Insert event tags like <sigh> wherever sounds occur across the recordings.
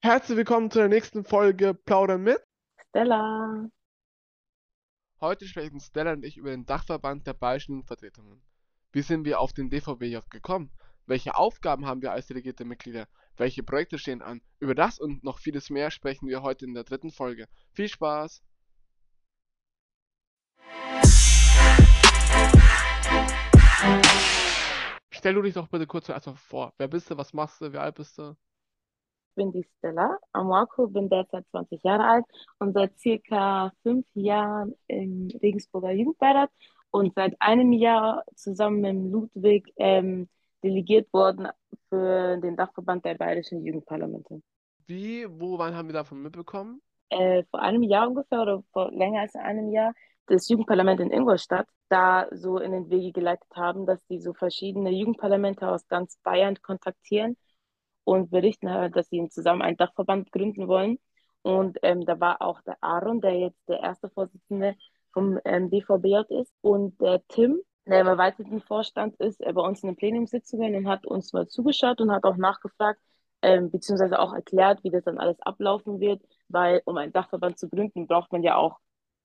Herzlich willkommen zu der nächsten Folge Plaudern mit. Stella. Heute sprechen Stella und ich über den Dachverband der Bayerischen Jugendvertretungen. Wie sind wir auf den DVBJ gekommen? Welche Aufgaben haben wir als delegierte Mitglieder? Welche Projekte stehen an? Über das und noch vieles mehr sprechen wir heute in der dritten Folge. Viel Spaß! Stell du dich doch bitte kurz erstmal vor. Wer bist du? Was machst du? Wie alt bist du? Ich bin die Stella Amwako, bin derzeit 20 Jahre alt und seit circa fünf Jahren im Regensburger Jugendbeirat und seit einem Jahr zusammen mit Ludwig ähm, delegiert worden für den Dachverband der Bayerischen Jugendparlamente. Wie, wo, wann haben wir davon mitbekommen? Äh, vor einem Jahr ungefähr oder vor länger als einem Jahr das Jugendparlament in Ingolstadt da so in den Wege geleitet haben, dass die so verschiedene Jugendparlamente aus ganz Bayern kontaktieren und berichten, halt, dass sie zusammen einen Dachverband gründen wollen. Und ähm, da war auch der Aaron, der jetzt der erste Vorsitzende vom ähm, DVBJ ist, und der Tim, der im erweiterten Vorstand ist, äh, bei uns in den Plenumssitzungen und hat uns mal zugeschaut und hat auch nachgefragt, ähm, beziehungsweise auch erklärt, wie das dann alles ablaufen wird, weil um einen Dachverband zu gründen, braucht man ja auch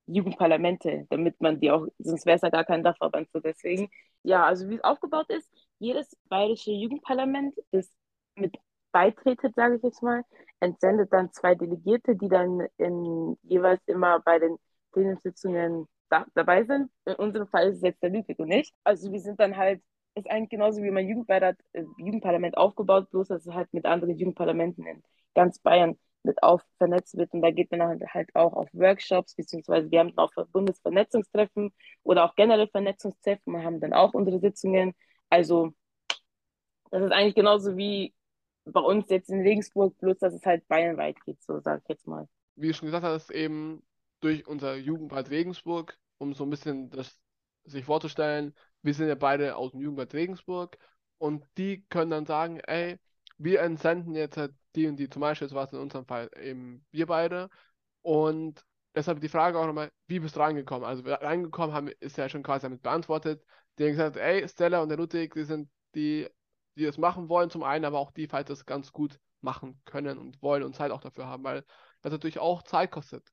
Jugendparlamente, damit man die auch, sonst wäre es ja gar kein Dachverband so. Deswegen, ja, also wie es aufgebaut ist, jedes bayerische Jugendparlament, das mit beitretet, sage ich jetzt mal, entsendet dann zwei Delegierte, die dann in, jeweils immer bei den Plenumssitzungen da, dabei sind. In unserem Fall ist es jetzt der Ludwig und ich. Also wir sind dann halt, ist eigentlich genauso wie mein Jugendbeirat, äh, Jugendparlament aufgebaut, bloß dass es halt mit anderen Jugendparlamenten in ganz Bayern mit auf vernetzt wird. Und da geht man halt auch auf Workshops, beziehungsweise wir haben auch Bundesvernetzungstreffen oder auch generell Vernetzungstreffen. Wir haben dann auch unsere Sitzungen. Also das ist eigentlich genauso wie bei uns jetzt in Regensburg, bloß dass es halt bayernweit geht, so sage ich jetzt mal. Wie du schon gesagt hast, eben durch unser Jugendbad Regensburg, um so ein bisschen das sich vorzustellen, wir sind ja beide aus dem Jugendbad Regensburg und die können dann sagen, ey, wir entsenden jetzt halt die und die, zum Beispiel war es in unserem Fall eben wir beide. Und deshalb die Frage auch nochmal, wie bist du reingekommen? Also reingekommen haben, ist ja schon quasi damit beantwortet. Die haben gesagt, ey, Stella und der Ludwig, die sind die, die das machen wollen, zum einen, aber auch die, falls das ganz gut machen können und wollen und Zeit auch dafür haben, weil das natürlich auch Zeit kostet.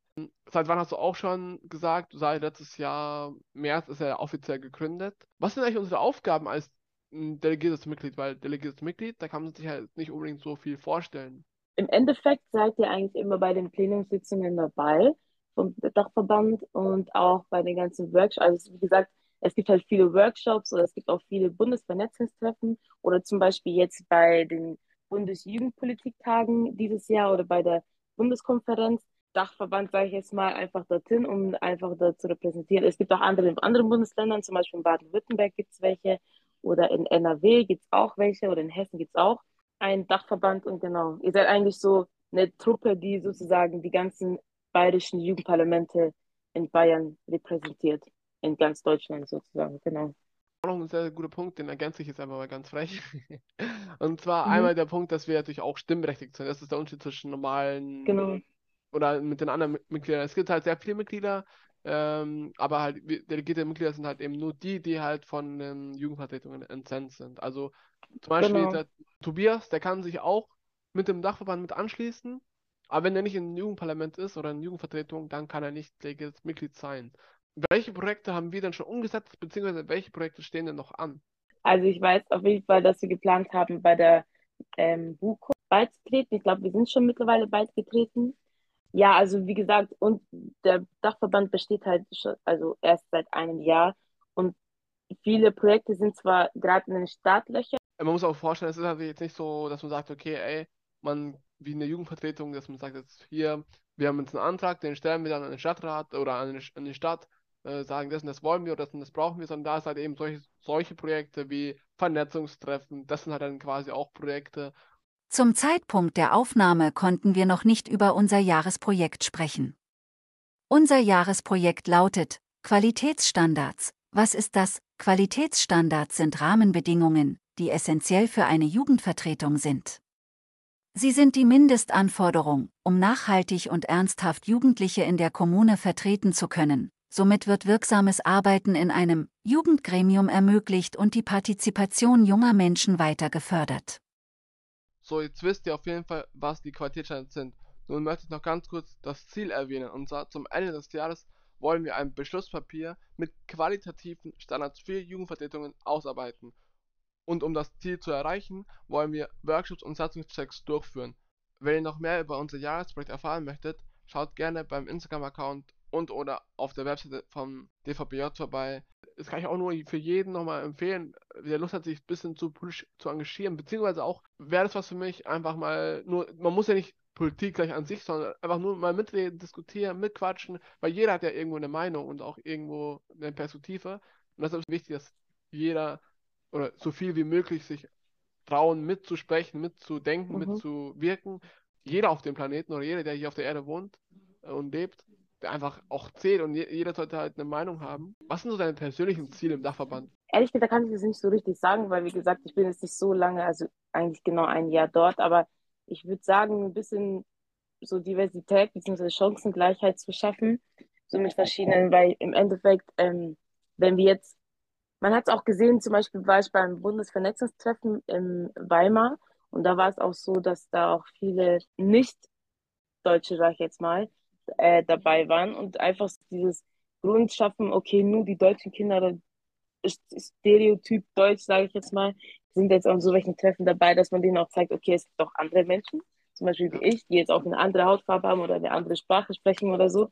Seit wann hast du auch schon gesagt, seit letztes Jahr März ist er offiziell gegründet. Was sind eigentlich unsere Aufgaben als ein delegiertes Mitglied, weil delegiertes Mitglied, da kann man sich halt nicht unbedingt so viel vorstellen. Im Endeffekt seid ihr eigentlich immer bei den Plenumssitzungen dabei vom Dachverband und auch bei den ganzen Workshops. Also wie gesagt, es gibt halt viele Workshops oder es gibt auch viele Bundesvernetzungstreffen oder zum Beispiel jetzt bei den Bundesjugendpolitiktagen dieses Jahr oder bei der Bundeskonferenz. Dachverband, sage ich jetzt mal, einfach dorthin, um einfach dort zu repräsentieren. Es gibt auch andere in anderen Bundesländern, zum Beispiel in Baden-Württemberg gibt es welche oder in NRW gibt es auch welche oder in Hessen gibt es auch einen Dachverband und genau, ihr seid eigentlich so eine Truppe, die sozusagen die ganzen bayerischen Jugendparlamente in Bayern repräsentiert, in ganz Deutschland sozusagen, genau. Auch noch ein sehr guter Punkt, den ergänze ich jetzt einfach mal ganz frech. <laughs> Und zwar mhm. einmal der Punkt, dass wir natürlich auch stimmberechtigt sind. Das ist der Unterschied zwischen normalen genau. oder mit den anderen Mitgliedern. Es gibt halt sehr viele Mitglieder, ähm, aber halt, delegierte Mitglieder sind halt eben nur die, die halt von den Jugendvertretungen entsendet sind. Also zum Beispiel genau. der Tobias, der kann sich auch mit dem Dachverband mit anschließen, aber wenn er nicht im Jugendparlament ist oder in Jugendvertretung, dann kann er nicht delegiertes Mitglied sein. Welche Projekte haben wir denn schon umgesetzt, beziehungsweise welche Projekte stehen denn noch an? Also ich weiß auf jeden Fall, dass wir geplant haben, bei der ähm, BUKO beizutreten. Ich glaube, wir sind schon mittlerweile beigetreten. Ja, also wie gesagt, und der Dachverband besteht halt schon, also erst seit einem Jahr und viele Projekte sind zwar gerade in den Startlöchern. Man muss auch vorstellen, es ist halt jetzt nicht so, dass man sagt, okay, ey, man, wie eine Jugendvertretung, dass man sagt jetzt hier, wir haben jetzt einen Antrag, den stellen wir dann an den Stadtrat oder an, an die Stadt, äh, sagen, das und das wollen wir oder das und das brauchen wir, sondern da ist halt eben solche, solche Projekte wie Vernetzungstreffen, das sind halt dann quasi auch Projekte, zum Zeitpunkt der Aufnahme konnten wir noch nicht über unser Jahresprojekt sprechen. Unser Jahresprojekt lautet Qualitätsstandards. Was ist das? Qualitätsstandards sind Rahmenbedingungen, die essentiell für eine Jugendvertretung sind. Sie sind die Mindestanforderung, um nachhaltig und ernsthaft Jugendliche in der Kommune vertreten zu können. Somit wird wirksames Arbeiten in einem Jugendgremium ermöglicht und die Partizipation junger Menschen weiter gefördert. So, jetzt wisst ihr auf jeden Fall, was die Qualitätsstandards sind. Nun möchte ich noch ganz kurz das Ziel erwähnen. Und zwar zum Ende des Jahres wollen wir ein Beschlusspapier mit qualitativen Standards für Jugendvertretungen ausarbeiten. Und um das Ziel zu erreichen, wollen wir Workshops und Satzungschecks durchführen. Wenn ihr noch mehr über unser Jahresprojekt erfahren möchtet, schaut gerne beim Instagram-Account und oder auf der Webseite vom DVBJ vorbei. Das kann ich auch nur für jeden nochmal empfehlen, der Lust hat, sich ein bisschen zu politisch zu engagieren, beziehungsweise auch, wäre das was für mich, einfach mal nur, man muss ja nicht Politik gleich an sich, sondern einfach nur mal mitreden, diskutieren, mitquatschen, weil jeder hat ja irgendwo eine Meinung und auch irgendwo eine Perspektive. Und deshalb ist es wichtig, dass jeder oder so viel wie möglich sich trauen, mitzusprechen, mitzudenken, mhm. mitzuwirken. Jeder auf dem Planeten oder jeder, der hier auf der Erde wohnt und lebt, einfach auch zählt und jeder sollte halt eine Meinung haben. Was sind so deine persönlichen Ziele im Dachverband? Ehrlich gesagt kann ich das nicht so richtig sagen, weil wie gesagt, ich bin jetzt nicht so lange, also eigentlich genau ein Jahr dort, aber ich würde sagen, ein bisschen so Diversität bzw. Chancengleichheit zu schaffen, so mit verschiedenen, weil im Endeffekt, ähm, wenn wir jetzt, man hat es auch gesehen, zum Beispiel war ich beim Bundesvernetzungstreffen in Weimar und da war es auch so, dass da auch viele Nicht-Deutsche, sag ich jetzt mal, äh, dabei waren und einfach dieses Grund schaffen, okay, nur die deutschen Kinder, Stereotyp Deutsch, sage ich jetzt mal, sind jetzt an so welchen Treffen dabei, dass man denen auch zeigt, okay, es gibt auch andere Menschen, zum Beispiel wie ich, die jetzt auch eine andere Hautfarbe haben oder eine andere Sprache sprechen oder so.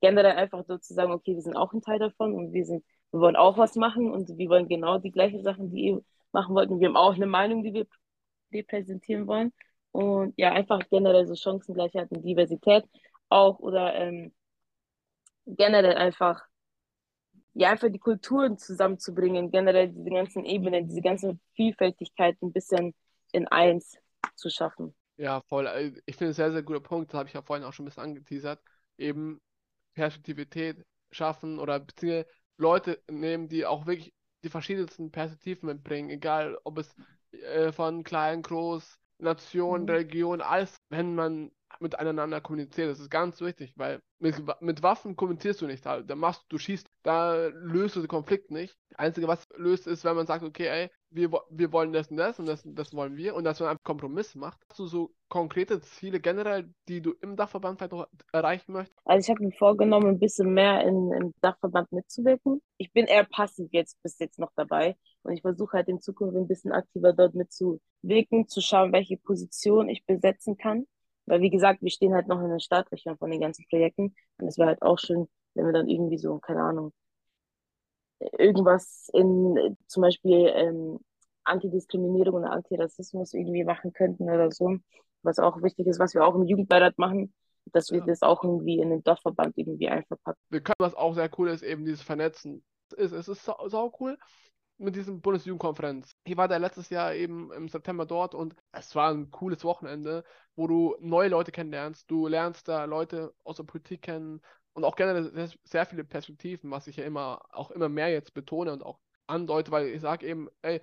Generell einfach so zu sagen, okay, wir sind auch ein Teil davon und wir sind, wir wollen auch was machen und wir wollen genau die gleichen Sachen, die ihr machen wollt. Und wir haben auch eine Meinung, die wir repräsentieren wollen. Und ja, einfach generell so Chancengleichheit und Diversität auch oder ähm, generell einfach ja, einfach die Kulturen zusammenzubringen, generell diese ganzen Ebenen, diese ganze Vielfältigkeit ein bisschen in eins zu schaffen. Ja, voll. Äh, ich finde es sehr, sehr guter Punkt. Das habe ich ja vorhin auch schon ein bisschen angeteasert. Eben Perspektivität schaffen oder beziehungsweise Leute nehmen, die auch wirklich die verschiedensten Perspektiven mitbringen, egal ob es äh, von klein, groß, Nation, mhm. Religion, alles, wenn man miteinander kommuniziert. Das ist ganz wichtig, weil mit, mit Waffen kommunizierst du nicht. Da, machst du, schießt, da löst du den Konflikt nicht. Das Einzige, was löst, ist, wenn man sagt, okay, ey, wir, wir wollen das und das und das, das wollen wir und dass man einfach Kompromiss macht. Hast du so konkrete Ziele generell, die du im Dachverband vielleicht noch erreichen möchtest? Also ich habe mir vorgenommen, ein bisschen mehr in, im Dachverband mitzuwirken. Ich bin eher passiv jetzt bis jetzt noch dabei und ich versuche halt in Zukunft ein bisschen aktiver dort mitzuwirken, zu schauen, welche Position ich besetzen kann. Weil, wie gesagt, wir stehen halt noch in den Startlöchern von den ganzen Projekten. Und es wäre halt auch schön, wenn wir dann irgendwie so, keine Ahnung, irgendwas in zum Beispiel ähm, Antidiskriminierung und Antirassismus irgendwie machen könnten oder so. Was auch wichtig ist, was wir auch im Jugendbeirat machen, dass wir ja. das auch irgendwie in den Dorfverband irgendwie einverpacken. Wir können, was auch sehr cool ist, eben dieses Vernetzen. Es ist, es ist sau, sau cool, mit diesem Bundesjugendkonferenz. Ich war da letztes Jahr eben im September dort und es war ein cooles Wochenende, wo du neue Leute kennenlernst. Du lernst da Leute aus der Politik kennen und auch generell sehr viele Perspektiven, was ich ja immer auch immer mehr jetzt betone und auch andeute, weil ich sage eben, ey,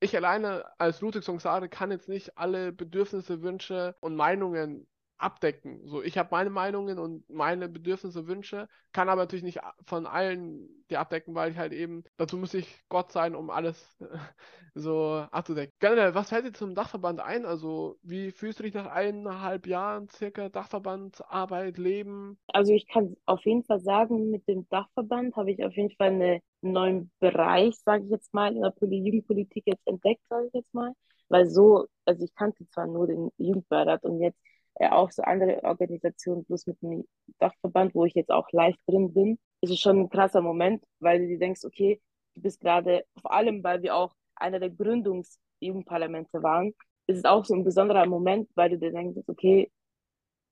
ich alleine als Ludwig Songsare kann jetzt nicht alle Bedürfnisse, Wünsche und Meinungen abdecken. So, ich habe meine Meinungen und meine Bedürfnisse, Wünsche, kann aber natürlich nicht von allen die abdecken, weil ich halt eben, dazu muss ich Gott sein, um alles <laughs> so abzudecken. Generell, was fällt dir zum Dachverband ein? Also, wie fühlst du dich nach eineinhalb Jahren circa Dachverbandarbeit, Leben? Also, ich kann auf jeden Fall sagen, mit dem Dachverband habe ich auf jeden Fall einen neuen Bereich, sage ich jetzt mal, in der Jugendpolitik jetzt entdeckt, sage ich jetzt mal. Weil so, also ich kannte zwar nur den Jugendbeirat und jetzt äh, auch so andere Organisationen, plus mit dem Dachverband, wo ich jetzt auch live drin bin, ist es schon ein krasser Moment, weil du dir denkst, okay, du bist gerade, vor allem, weil wir auch einer der Gründungsjugendparlamente waren, ist es auch so ein besonderer Moment, weil du dir denkst, okay,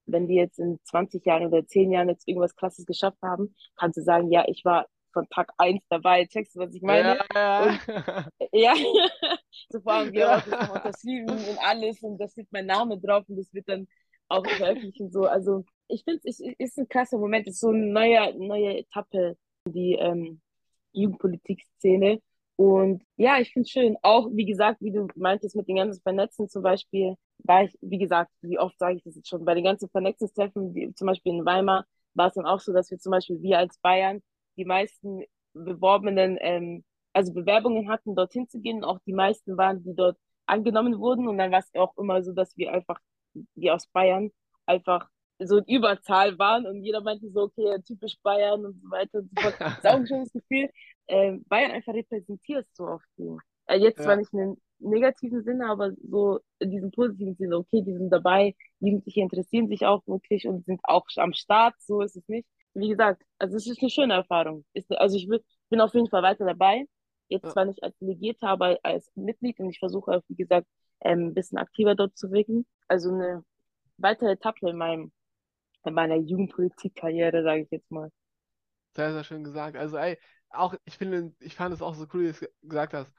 wenn die jetzt in 20 Jahren oder 10 Jahren jetzt irgendwas Krasses geschafft haben, kannst du sagen, ja, ich war von Tag 1 dabei. Checkst du, was ich meine? Ja, und, ja. <laughs> so vor allem wir ja. haben das unterschrieben und alles und da steht mein Name drauf und das wird dann auch veröffentlichen. So. Also ich finde, es ist ein krasser Moment, es ist so eine neue, neue Etappe in die ähm, Jugendpolitik-Szene. Und ja, ich finde es schön. Auch, wie gesagt, wie du meintest, mit den ganzen Vernetzen zum Beispiel, war ich, wie gesagt, wie oft sage ich das jetzt schon, bei den ganzen Vernetzungstreffen, zum Beispiel in Weimar, war es dann auch so, dass wir zum Beispiel, wir als Bayern, die meisten beworbenen, ähm, also Bewerbungen hatten, dorthin zu gehen. Auch die meisten waren, die dort angenommen wurden. Und dann war es auch immer so, dass wir einfach, die aus Bayern, einfach so in Überzahl waren und jeder meinte so, okay, typisch Bayern und so weiter und so fort. <laughs> Das ist auch ein schönes Gefühl. Äh, Bayern einfach repräsentiert so oft. Äh, jetzt ja. zwar nicht in einem negativen Sinne, aber so in diesem positiven Sinne, okay, die sind dabei, Jugendliche interessieren sich auch wirklich und sind auch am Start, so ist es nicht. Wie gesagt, also es ist eine schöne Erfahrung. Ist, also ich bin auf jeden Fall weiter dabei. Jetzt ja. zwar nicht als Delegierter, aber als Mitglied und ich versuche, wie gesagt, ein bisschen aktiver dort zu wirken. Also eine weitere Etappe in meinem in meiner Jugendpolitikkarriere, sage ich jetzt mal. Sehr, sehr schön gesagt. Also, ey, auch, ich finde, ich fand es auch so cool, wie du es gesagt hast.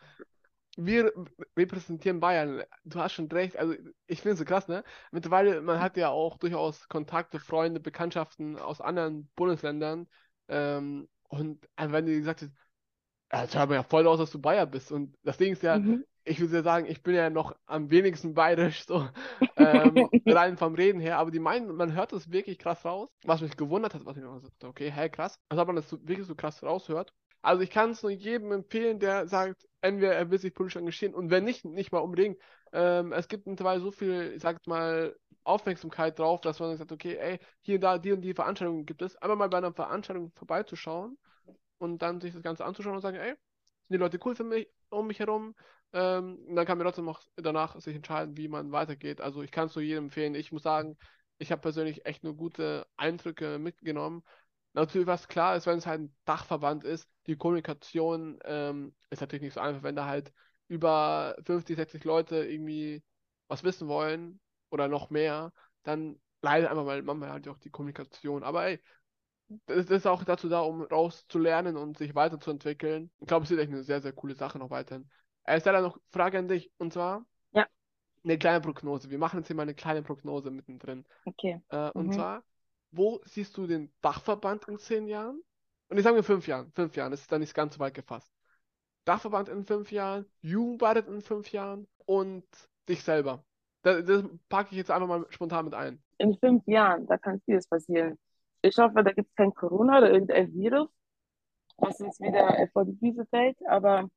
Wir repräsentieren Bayern. Du hast schon recht. Also, ich finde es so krass, ne? Mittlerweile, man hat ja auch durchaus Kontakte, Freunde, Bekanntschaften aus anderen Bundesländern. Ähm, und wenn du gesagt hast, es hört ja voll aus, dass du Bayer bist. Und das Ding ist ja, mhm ich würde ja sagen, ich bin ja noch am wenigsten bayerisch, so ähm, <laughs> rein vom Reden her, aber die meinen, man hört das wirklich krass raus, was mich gewundert hat, was ich noch so, okay, hey, krass, als ob man das so, wirklich so krass raushört. Also ich kann es nur jedem empfehlen, der sagt, entweder er will sich politisch engagieren und wenn nicht, nicht mal unbedingt. Ähm, es gibt mittlerweile so viel, ich sag mal, Aufmerksamkeit drauf, dass man sagt, okay, ey, hier, da, die und die Veranstaltungen gibt es, einfach mal bei einer Veranstaltung vorbeizuschauen und dann sich das Ganze anzuschauen und sagen, ey, sind die Leute cool für mich, um mich herum, ähm, dann kann man trotzdem noch danach sich entscheiden, wie man weitergeht. Also ich kann es nur jedem empfehlen. Ich muss sagen, ich habe persönlich echt nur gute Eindrücke mitgenommen. Natürlich, was klar ist, wenn es halt ein Dachverband ist, die Kommunikation ähm, ist natürlich nicht so einfach, wenn da halt über 50, 60 Leute irgendwie was wissen wollen oder noch mehr, dann leidet einfach mal manchmal halt auch die Kommunikation. Aber ey, das ist auch dazu da, um rauszulernen und sich weiterzuentwickeln. Ich glaube, es ist echt eine sehr, sehr coole Sache noch weiterhin. Er ist leider noch Frage an dich und zwar ja. eine kleine Prognose. Wir machen jetzt hier mal eine kleine Prognose mittendrin. Okay. Äh, und mhm. zwar, wo siehst du den Dachverband in zehn Jahren? Und ich sage mir fünf Jahren. Fünf Jahren, das ist dann nicht ganz so weit gefasst. Dachverband in fünf Jahren, Jugendbeirat in fünf Jahren und dich selber. Das, das packe ich jetzt einfach mal spontan mit ein. In fünf Jahren, da kann vieles passieren. Ich hoffe, da gibt es kein Corona oder irgendein Virus, was uns wieder vor die Füße fällt, aber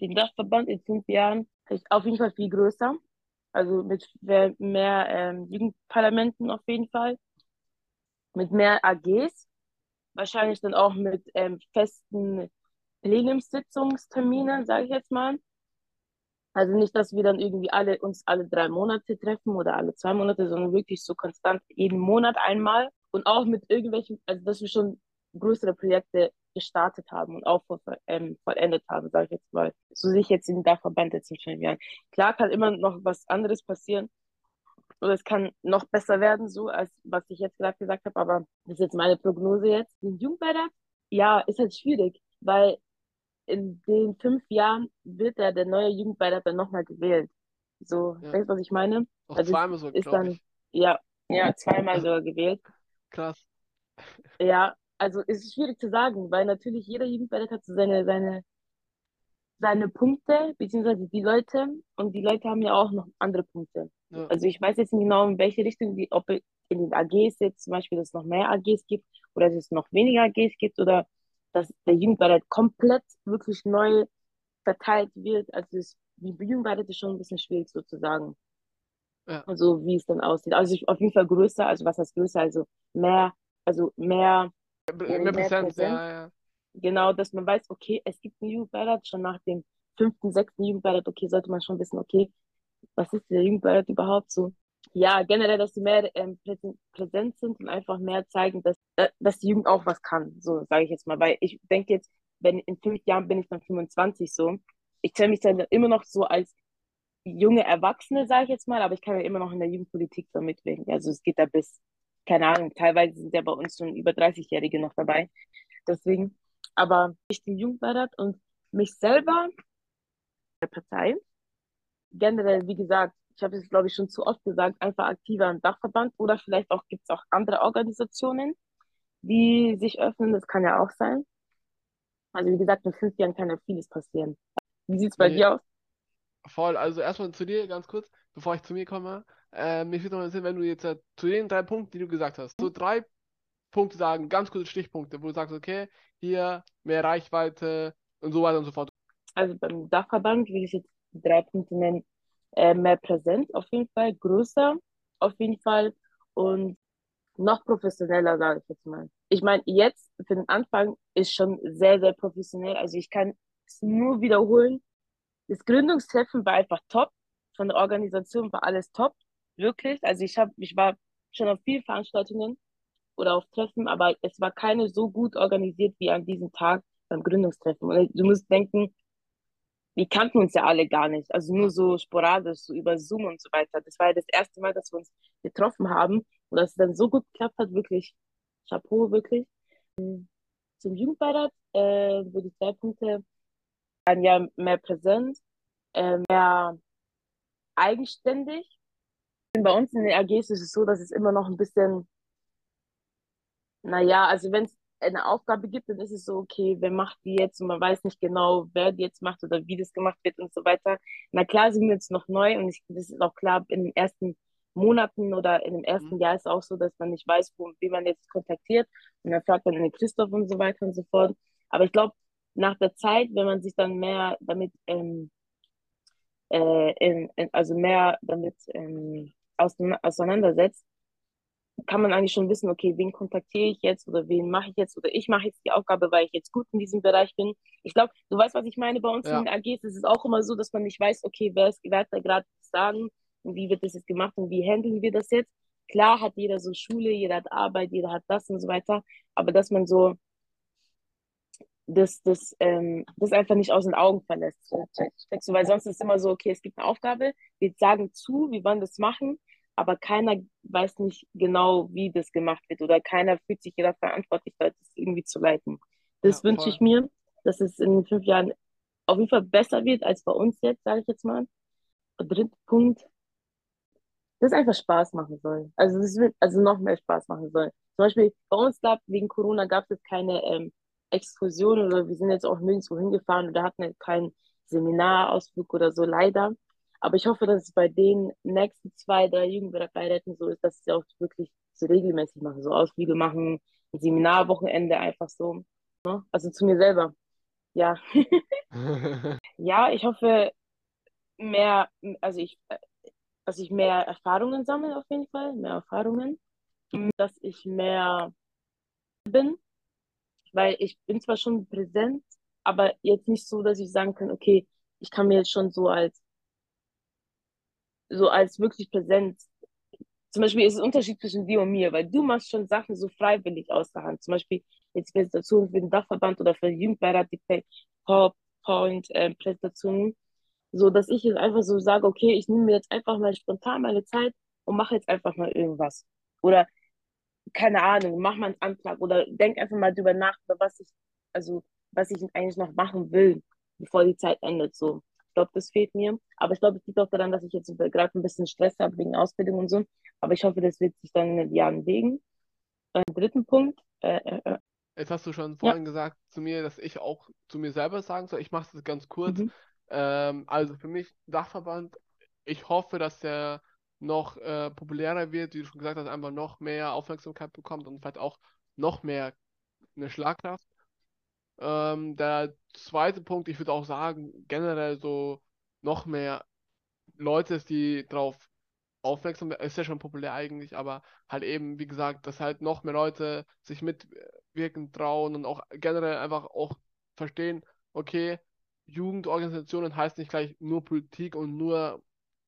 den Dachverband in fünf Jahren ist auf jeden Fall viel größer. Also mit mehr ähm, Jugendparlamenten auf jeden Fall. Mit mehr AGs. Wahrscheinlich dann auch mit ähm, festen Plenumssitzungsterminen, sage ich jetzt mal. Also nicht, dass wir dann irgendwie alle uns alle drei Monate treffen oder alle zwei Monate, sondern wirklich so konstant jeden Monat einmal. Und auch mit irgendwelchen, also dass wir schon größere Projekte gestartet haben und auch ähm, vollendet haben, sage ich jetzt mal. So sehe ich jetzt den Dachverband jetzt in fünf Jahren. Klar kann immer noch was anderes passieren oder es kann noch besser werden, so als was ich jetzt gerade gesagt habe, aber das ist jetzt meine Prognose jetzt. Den Jugendbeirat, ja, ist halt schwierig, weil in den fünf Jahren wird ja der neue Jugendbeirat dann nochmal gewählt. So, ja. weißt du, was ich meine? Auch also zweimal so, ist dann, ich. Ja, ja, zweimal sogar gewählt. Krass. Ja, also es ist schwierig zu sagen, weil natürlich jeder Jugendbeirat hat so seine, seine, seine Punkte, beziehungsweise die Leute, und die Leute haben ja auch noch andere Punkte. Ja. Also ich weiß jetzt nicht genau, in welche Richtung, die, ob in den AGs jetzt zum Beispiel, dass es noch mehr AGs gibt oder dass es noch weniger AGs gibt oder dass der Jugendbeirat komplett wirklich neu verteilt wird. Also es, die Jugendbeirat ist schon ein bisschen schwierig sozusagen. Ja. Also wie es dann aussieht. Also auf jeden Fall größer, also was heißt größer, also mehr, also mehr mehr, Präsenz, ja, ja. Genau, dass man weiß, okay, es gibt einen Jugendbeirat, schon nach dem fünften, sechsten Jugendbeirat, okay, sollte man schon wissen, okay, was ist der Jugendbeirat überhaupt so? Ja, generell, dass sie mehr ähm, präsent sind und einfach mehr zeigen, dass, äh, dass die Jugend auch was kann, so sage ich jetzt mal. Weil ich denke jetzt, wenn in fünf Jahren bin ich dann 25 so, ich zähle mich dann immer noch so als junge Erwachsene, sage ich jetzt mal, aber ich kann ja immer noch in der Jugendpolitik so mitwirken. Also es geht da bis keine Ahnung, teilweise sind ja bei uns schon über 30-Jährige noch dabei. Deswegen, aber ich den Jugendbeirat und mich selber der Partei, generell, wie gesagt, ich habe es, glaube ich, schon zu oft gesagt, einfach aktiver im Dachverband oder vielleicht auch gibt es auch andere Organisationen, die sich öffnen, das kann ja auch sein. Also wie gesagt, in fünf Jahren kann ja vieles passieren. Wie sieht es bei nee. dir aus? Voll, also erstmal zu dir ganz kurz, bevor ich zu mir komme. Äh, mich würde noch interessieren, wenn du jetzt äh, zu den drei Punkten, die du gesagt hast, so drei Punkte sagen, ganz kurze Stichpunkte, wo du sagst, okay, hier mehr Reichweite und so weiter und so fort. Also beim Dachverband, wie ich jetzt drei Punkte nennen. Äh, mehr Präsenz auf jeden Fall, größer auf jeden Fall und noch professioneller, sage ich jetzt mal. Ich meine, jetzt für den Anfang ist schon sehr, sehr professionell. Also ich kann es nur wiederholen. Das Gründungstreffen war einfach top. Von der Organisation war alles top. Wirklich. Also ich habe, ich war schon auf vielen Veranstaltungen oder auf Treffen, aber es war keine so gut organisiert wie an diesem Tag beim Gründungstreffen. Und du musst denken, wir kannten uns ja alle gar nicht, also nur so sporadisch, so über Zoom und so weiter. Das war ja das erste Mal, dass wir uns getroffen haben und dass es dann so gut geklappt hat, wirklich Chapeau, wirklich. Zum Jugendbeirat äh, würde ich zwei Punkte ein ja mehr Präsenz, äh, mehr eigenständig. Bei uns in den AGs ist es so, dass es immer noch ein bisschen, naja, also wenn es eine Aufgabe gibt, dann ist es so, okay, wer macht die jetzt und man weiß nicht genau, wer die jetzt macht oder wie das gemacht wird und so weiter. Na klar sind wir jetzt noch neu und ich, das ist auch klar, in den ersten Monaten oder in dem ersten mhm. Jahr ist es auch so, dass man nicht weiß, wo, wie man jetzt kontaktiert und dann fragt man den Christoph und so weiter und so fort. Aber ich glaube, nach der Zeit, wenn man sich dann mehr damit, ähm, äh, in, in, also mehr damit ähm, auseinandersetzt, kann man eigentlich schon wissen, okay, wen kontaktiere ich jetzt oder wen mache ich jetzt oder ich mache jetzt die Aufgabe, weil ich jetzt gut in diesem Bereich bin. Ich glaube, du weißt, was ich meine. Bei uns ja. in den AGs ist es auch immer so, dass man nicht weiß, okay, wer ist wer da gerade sagen und wie wird das jetzt gemacht und wie handeln wir das jetzt. Klar hat jeder so Schule, jeder hat Arbeit, jeder hat das und so weiter, aber dass man so das, das, ähm, das einfach nicht aus den Augen verlässt. Weil sonst ist es immer so, okay, es gibt eine Aufgabe, wir sagen zu, wir wollen das machen, aber keiner weiß nicht genau, wie das gemacht wird oder keiner fühlt sich jeder verantwortlich, das irgendwie zu leiten. Das ja, wünsche ich mir, dass es in fünf Jahren auf jeden Fall besser wird als bei uns jetzt, sage ich jetzt mal. Dritter Punkt, dass es einfach Spaß machen soll. Also es wird also noch mehr Spaß machen soll. Zum Beispiel bei uns gab wegen Corona gab es keine ähm, Exkursion oder wir sind jetzt auch nirgendwo hingefahren oder hatten keinen Seminarausflug oder so leider. Aber ich hoffe, dass es bei den nächsten zwei, drei Jugendbeiräten so ist, dass sie auch wirklich so regelmäßig machen, so Ausflüge machen, ein Seminarwochenende einfach so. Ne? Also zu mir selber. Ja. <laughs> ja, ich hoffe mehr, also ich, dass ich mehr Erfahrungen sammle auf jeden Fall, mehr Erfahrungen, dass ich mehr bin, weil ich bin zwar schon präsent, aber jetzt nicht so, dass ich sagen kann, okay, ich kann mir jetzt schon so als so als wirklich präsent. Zum Beispiel ist es ein Unterschied zwischen dir und mir, weil du machst schon Sachen so freiwillig aus der Hand. Zum Beispiel jetzt Präsentationen für den Dachverband oder für Jugendbeirat, die PowerPoint-Präsentationen, äh, so dass ich jetzt einfach so sage, okay, ich nehme mir jetzt einfach mal spontan meine Zeit und mache jetzt einfach mal irgendwas. Oder keine Ahnung, mach mal einen Antrag oder denk einfach mal drüber nach, was ich, also was ich eigentlich noch machen will, bevor die Zeit endet. So glaube, das fehlt mir. Aber ich glaube, es liegt auch daran, dass ich jetzt gerade ein bisschen Stress habe wegen Ausbildung und so. Aber ich hoffe, das wird sich dann in den Jahren legen. Äh, dritten Punkt. Äh, äh, äh, Jetzt hast du schon vorhin ja. gesagt zu mir, dass ich auch zu mir selber sagen soll. Ich mache das ganz kurz. Mhm. Ähm, also für mich Dachverband. Ich hoffe, dass der noch äh, populärer wird, wie du schon gesagt hast, einfach noch mehr Aufmerksamkeit bekommt und vielleicht auch noch mehr eine Schlagkraft. Ähm, der zweite Punkt, ich würde auch sagen, generell so noch mehr Leute, die drauf aufmerksam ist ja schon populär eigentlich, aber halt eben, wie gesagt, dass halt noch mehr Leute sich mitwirken trauen und auch generell einfach auch verstehen, okay, Jugendorganisationen heißt nicht gleich nur Politik und nur,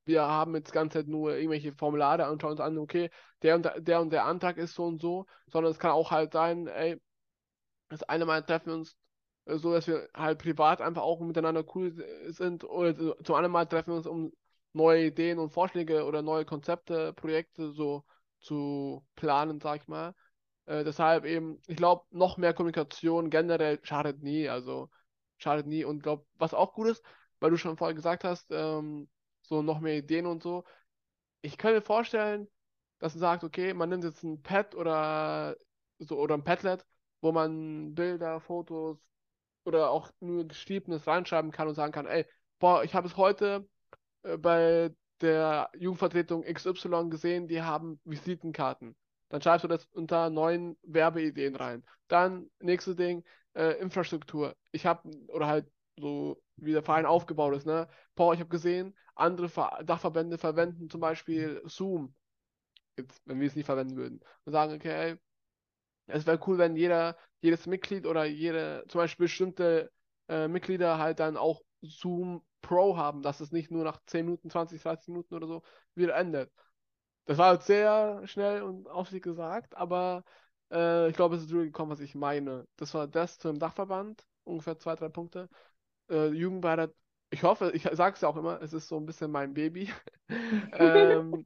wir haben jetzt ganze Zeit nur irgendwelche Formulare und schauen uns an, okay, der und der, der und der Antrag ist so und so, sondern es kann auch halt sein, ey, das eine Mal treffen wir uns äh, so, dass wir halt privat einfach auch miteinander cool sind oder zum anderen Mal treffen wir uns, um neue Ideen und Vorschläge oder neue Konzepte, Projekte so zu planen, sag ich mal. Äh, deshalb eben, ich glaube, noch mehr Kommunikation generell schadet nie, also schadet nie und glaube, was auch gut ist, weil du schon vorher gesagt hast, ähm, so noch mehr Ideen und so. Ich kann mir vorstellen, dass du sagst, okay, man nimmt jetzt ein Pad oder so oder ein Padlet wo man Bilder, Fotos oder auch nur Geschriebenes reinschreiben kann und sagen kann, ey, boah, ich habe es heute äh, bei der Jugendvertretung XY gesehen, die haben Visitenkarten. Dann schreibst du das unter neuen Werbeideen rein. Dann nächstes Ding, äh, Infrastruktur. Ich habe, oder halt so wie der Verein aufgebaut ist. Ne? Boah, ich habe gesehen, andere Ver Dachverbände verwenden zum Beispiel Zoom, jetzt, wenn wir es nicht verwenden würden, und sagen, okay, es wäre cool, wenn jeder, jedes Mitglied oder jede, zum Beispiel bestimmte äh, Mitglieder halt dann auch Zoom Pro haben, dass es nicht nur nach 10 Minuten, 20, 30 Minuten oder so wieder endet. Das war jetzt sehr schnell und auf sich gesagt, aber äh, ich glaube, es ist gekommen, was ich meine. Das war das zum Dachverband, ungefähr zwei, drei Punkte. Äh, Jugendbeirat, ich hoffe, ich sage es ja auch immer, es ist so ein bisschen mein Baby. <laughs> ähm,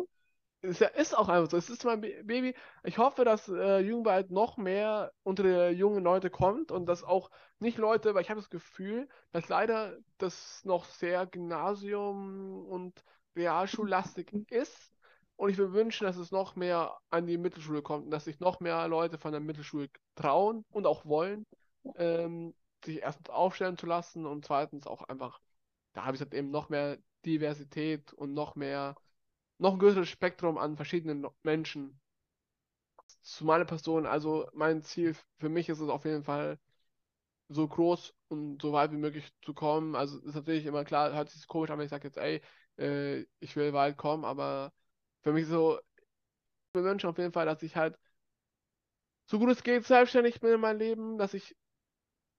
es ist auch einfach so, es ist mein Baby. Ich hoffe, dass äh, Jugendbeirat noch mehr unter die jungen Leute kommt und dass auch nicht Leute, weil ich habe das Gefühl, dass leider das noch sehr Gymnasium und Realschullastig ist und ich würde wünschen, dass es noch mehr an die Mittelschule kommt und dass sich noch mehr Leute von der Mittelschule trauen und auch wollen, ähm, sich erstens aufstellen zu lassen und zweitens auch einfach, da habe ich halt eben noch mehr Diversität und noch mehr, noch ein größeres Spektrum an verschiedenen Menschen. Zu meiner Person, also mein Ziel für mich ist es auf jeden Fall, so groß und so weit wie möglich zu kommen. Also ist natürlich immer klar, hört sich komisch an, wenn ich sage jetzt, ey, äh, ich will weit kommen, aber für mich so, ich wünsche auf jeden Fall, dass ich halt so gut es geht selbstständig bin in meinem Leben, dass ich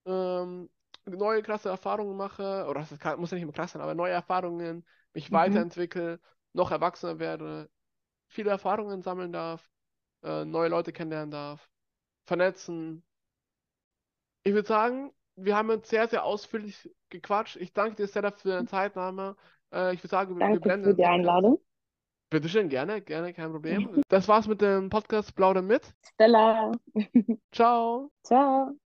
ähm, neue krasse Erfahrungen mache, oder das kann, muss ja nicht immer krass sein, aber neue Erfahrungen, mich mhm. weiterentwickle, noch erwachsener werde, viele Erfahrungen sammeln darf, äh, neue Leute kennenlernen darf, vernetzen. Ich würde sagen, wir haben jetzt sehr, sehr ausführlich gequatscht. Ich danke dir sehr für deine Zeitnahme. Äh, ich würde sagen, danke wir blenden für die Einladung. Bitteschön, gerne, gerne, kein Problem. <laughs> Das war's mit dem Podcast Plauder mit. Stella. Ciao. Ciao.